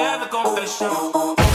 have a confession.